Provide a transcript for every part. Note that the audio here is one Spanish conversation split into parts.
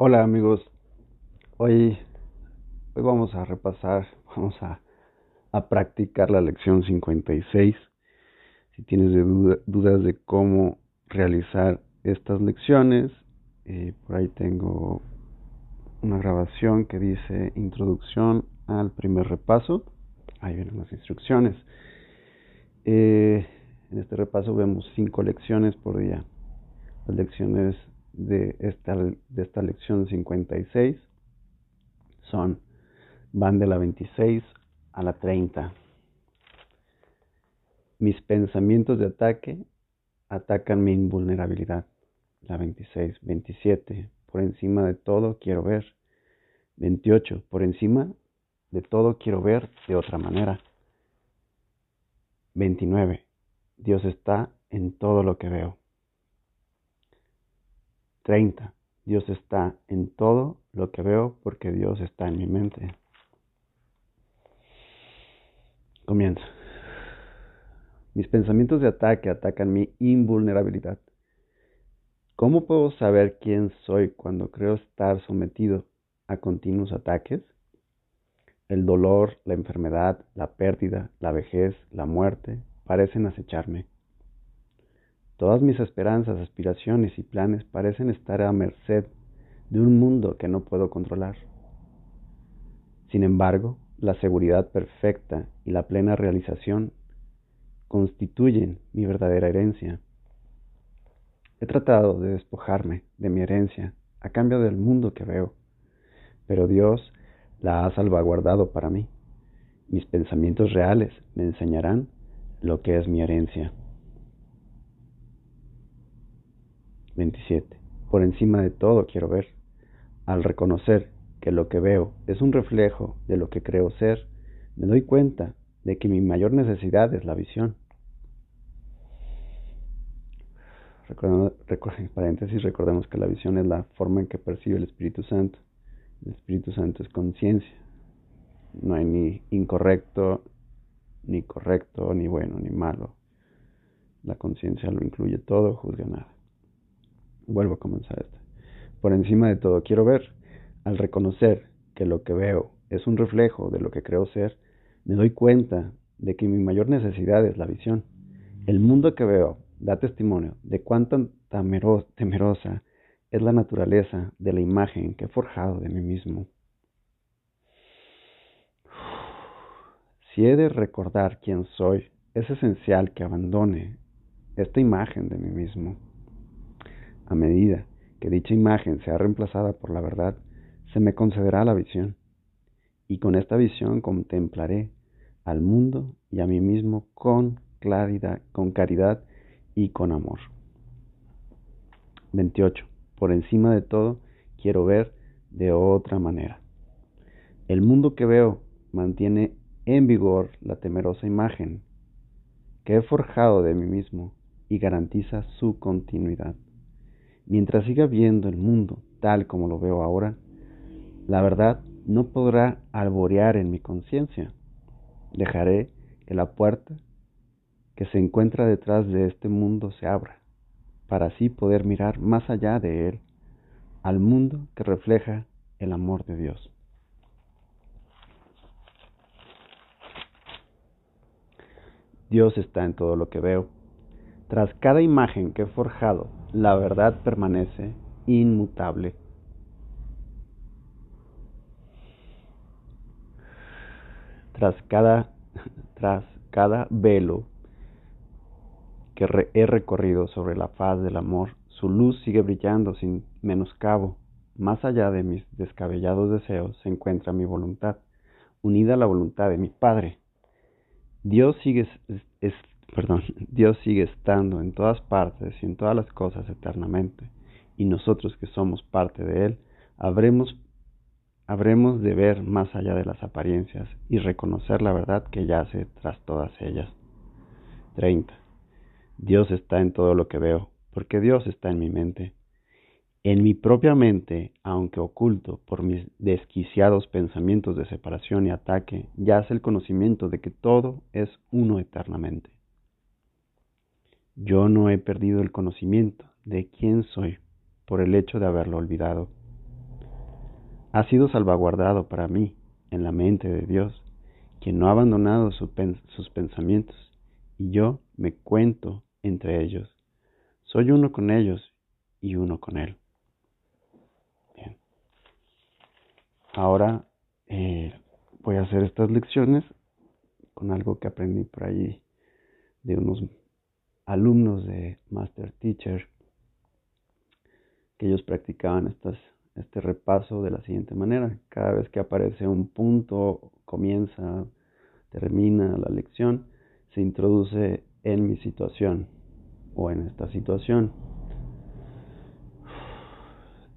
Hola amigos, hoy, hoy vamos a repasar, vamos a, a practicar la lección 56. Si tienes dudas de cómo realizar estas lecciones, eh, por ahí tengo una grabación que dice introducción al primer repaso. Ahí vienen las instrucciones. Eh, en este repaso vemos cinco lecciones por día. Las lecciones de esta, de esta lección 56 son, van de la 26 a la 30. Mis pensamientos de ataque atacan mi invulnerabilidad. La 26, 27, por encima de todo quiero ver. 28, por encima de todo quiero ver de otra manera. 29, Dios está en todo lo que veo. 30. Dios está en todo lo que veo porque Dios está en mi mente. Comienza. Mis pensamientos de ataque atacan mi invulnerabilidad. ¿Cómo puedo saber quién soy cuando creo estar sometido a continuos ataques? El dolor, la enfermedad, la pérdida, la vejez, la muerte parecen acecharme. Todas mis esperanzas, aspiraciones y planes parecen estar a merced de un mundo que no puedo controlar. Sin embargo, la seguridad perfecta y la plena realización constituyen mi verdadera herencia. He tratado de despojarme de mi herencia a cambio del mundo que veo, pero Dios la ha salvaguardado para mí. Mis pensamientos reales me enseñarán lo que es mi herencia. 27. Por encima de todo quiero ver. Al reconocer que lo que veo es un reflejo de lo que creo ser, me doy cuenta de que mi mayor necesidad es la visión. paréntesis, recordemos que la visión es la forma en que percibe el Espíritu Santo. El Espíritu Santo es conciencia. No hay ni incorrecto, ni correcto, ni bueno, ni malo. La conciencia lo incluye todo, juzga nada. Vuelvo a comenzar esto. Por encima de todo, quiero ver. Al reconocer que lo que veo es un reflejo de lo que creo ser, me doy cuenta de que mi mayor necesidad es la visión. El mundo que veo da testimonio de cuánta temerosa es la naturaleza de la imagen que he forjado de mí mismo. Si he de recordar quién soy, es esencial que abandone esta imagen de mí mismo. A medida que dicha imagen sea reemplazada por la verdad, se me concederá la visión. Y con esta visión contemplaré al mundo y a mí mismo con claridad, con caridad y con amor. 28. Por encima de todo, quiero ver de otra manera. El mundo que veo mantiene en vigor la temerosa imagen que he forjado de mí mismo y garantiza su continuidad. Mientras siga viendo el mundo tal como lo veo ahora, la verdad no podrá alborear en mi conciencia. Dejaré que la puerta que se encuentra detrás de este mundo se abra, para así poder mirar más allá de él, al mundo que refleja el amor de Dios. Dios está en todo lo que veo. Tras cada imagen que he forjado, la verdad permanece inmutable. Tras cada, tras cada velo que he recorrido sobre la faz del amor, su luz sigue brillando sin menoscabo. Más allá de mis descabellados deseos se encuentra mi voluntad, unida a la voluntad de mi Padre. Dios sigue perdón, Dios sigue estando en todas partes y en todas las cosas eternamente, y nosotros que somos parte de Él, habremos, habremos de ver más allá de las apariencias y reconocer la verdad que yace tras todas ellas. 30. Dios está en todo lo que veo, porque Dios está en mi mente. En mi propia mente, aunque oculto por mis desquiciados pensamientos de separación y ataque, yace el conocimiento de que todo es uno eternamente. Yo no he perdido el conocimiento de quién soy por el hecho de haberlo olvidado. ha sido salvaguardado para mí en la mente de Dios, quien no ha abandonado sus pensamientos, y yo me cuento entre ellos. Soy uno con ellos y uno con Él. Bien. Ahora eh, voy a hacer estas lecciones con algo que aprendí por allí de unos alumnos de Master Teacher, que ellos practicaban este repaso de la siguiente manera. Cada vez que aparece un punto, comienza, termina la lección, se introduce en mi situación o en esta situación.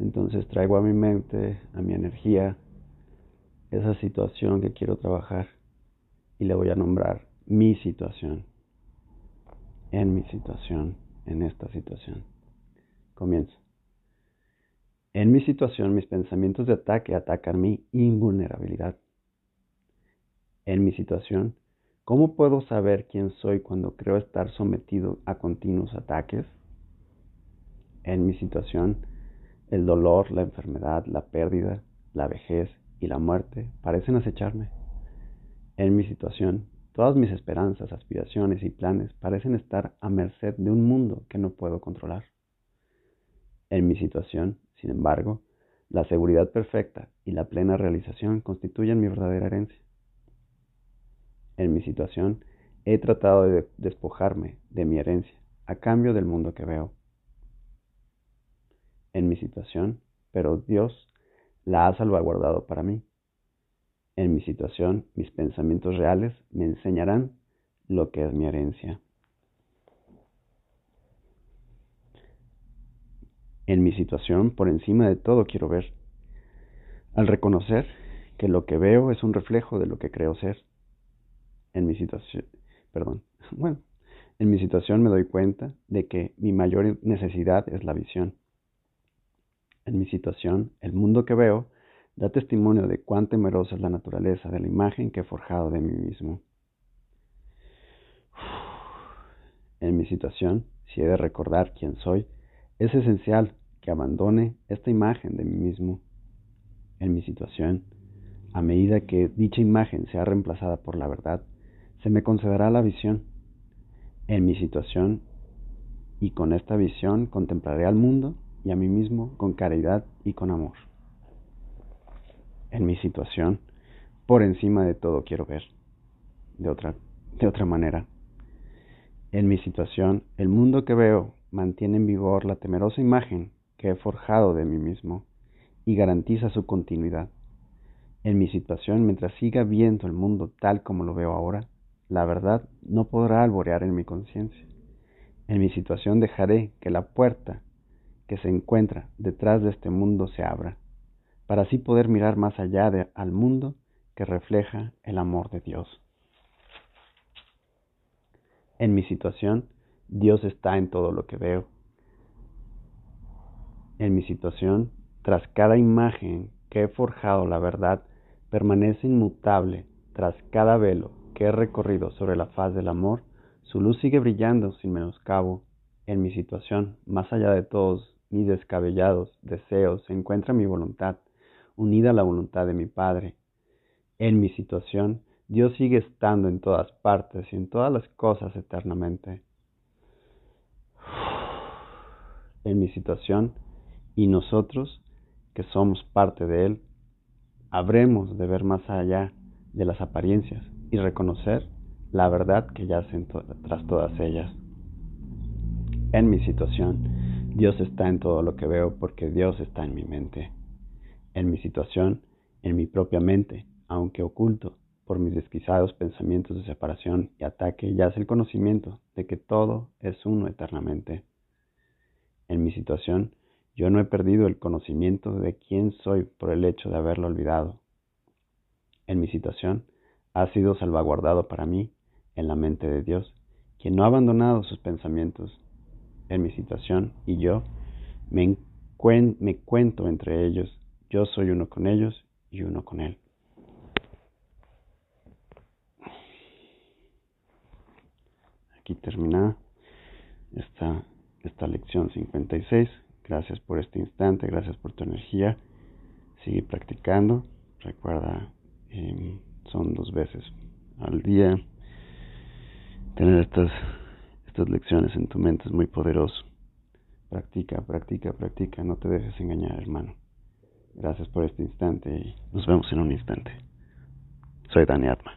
Entonces traigo a mi mente, a mi energía, esa situación que quiero trabajar y le voy a nombrar mi situación, en mi situación, en esta situación. Comienzo. En mi situación, mis pensamientos de ataque atacan mi invulnerabilidad. En mi situación, ¿cómo puedo saber quién soy cuando creo estar sometido a continuos ataques? En mi situación, el dolor, la enfermedad, la pérdida, la vejez y la muerte parecen acecharme. En mi situación, todas mis esperanzas, aspiraciones y planes parecen estar a merced de un mundo que no puedo controlar. En mi situación, sin embargo, la seguridad perfecta y la plena realización constituyen mi verdadera herencia. En mi situación, he tratado de despojarme de mi herencia a cambio del mundo que veo. En mi situación, pero Dios la ha salvaguardado para mí. En mi situación, mis pensamientos reales me enseñarán lo que es mi herencia. En mi situación, por encima de todo, quiero ver. Al reconocer que lo que veo es un reflejo de lo que creo ser. En mi situación, perdón, bueno, en mi situación me doy cuenta de que mi mayor necesidad es la visión. En mi situación, el mundo que veo da testimonio de cuán temerosa es la naturaleza de la imagen que he forjado de mí mismo. En mi situación, si he de recordar quién soy, es esencial que abandone esta imagen de mí mismo en mi situación. A medida que dicha imagen sea reemplazada por la verdad, se me concederá la visión en mi situación y con esta visión contemplaré al mundo y a mí mismo con caridad y con amor. En mi situación, por encima de todo quiero ver de otra, de otra manera. En mi situación, el mundo que veo mantiene en vigor la temerosa imagen que he forjado de mí mismo y garantiza su continuidad. En mi situación, mientras siga viendo el mundo tal como lo veo ahora, la verdad no podrá alborear en mi conciencia. En mi situación dejaré que la puerta que se encuentra detrás de este mundo se abra, para así poder mirar más allá de, al mundo que refleja el amor de Dios. En mi situación, Dios está en todo lo que veo. En mi situación, tras cada imagen que he forjado, la verdad permanece inmutable. Tras cada velo que he recorrido sobre la faz del amor, su luz sigue brillando sin menoscabo. En mi situación, más allá de todos mis descabellados deseos, se encuentra mi voluntad, unida a la voluntad de mi Padre. En mi situación, Dios sigue estando en todas partes y en todas las cosas eternamente. en mi situación y nosotros, que somos parte de Él, habremos de ver más allá de las apariencias y reconocer la verdad que yace tras todas ellas. En mi situación, Dios está en todo lo que veo porque Dios está en mi mente. En mi situación, en mi propia mente, aunque oculto por mis desquizados pensamientos de separación y ataque, yace el conocimiento de que todo es uno eternamente. En mi situación, yo no he perdido el conocimiento de quién soy por el hecho de haberlo olvidado. En mi situación, ha sido salvaguardado para mí en la mente de Dios, quien no ha abandonado sus pensamientos en mi situación y yo me, me cuento entre ellos, yo soy uno con ellos y uno con Él. Aquí terminada esta, esta lección 56. Gracias por este instante, gracias por tu energía. Sigue practicando. Recuerda, em, son dos veces al día. Tener estas, estas lecciones en tu mente es muy poderoso. Practica, practica, practica. No te dejes engañar, hermano. Gracias por este instante y nos vemos en un instante. Soy Dani Atma.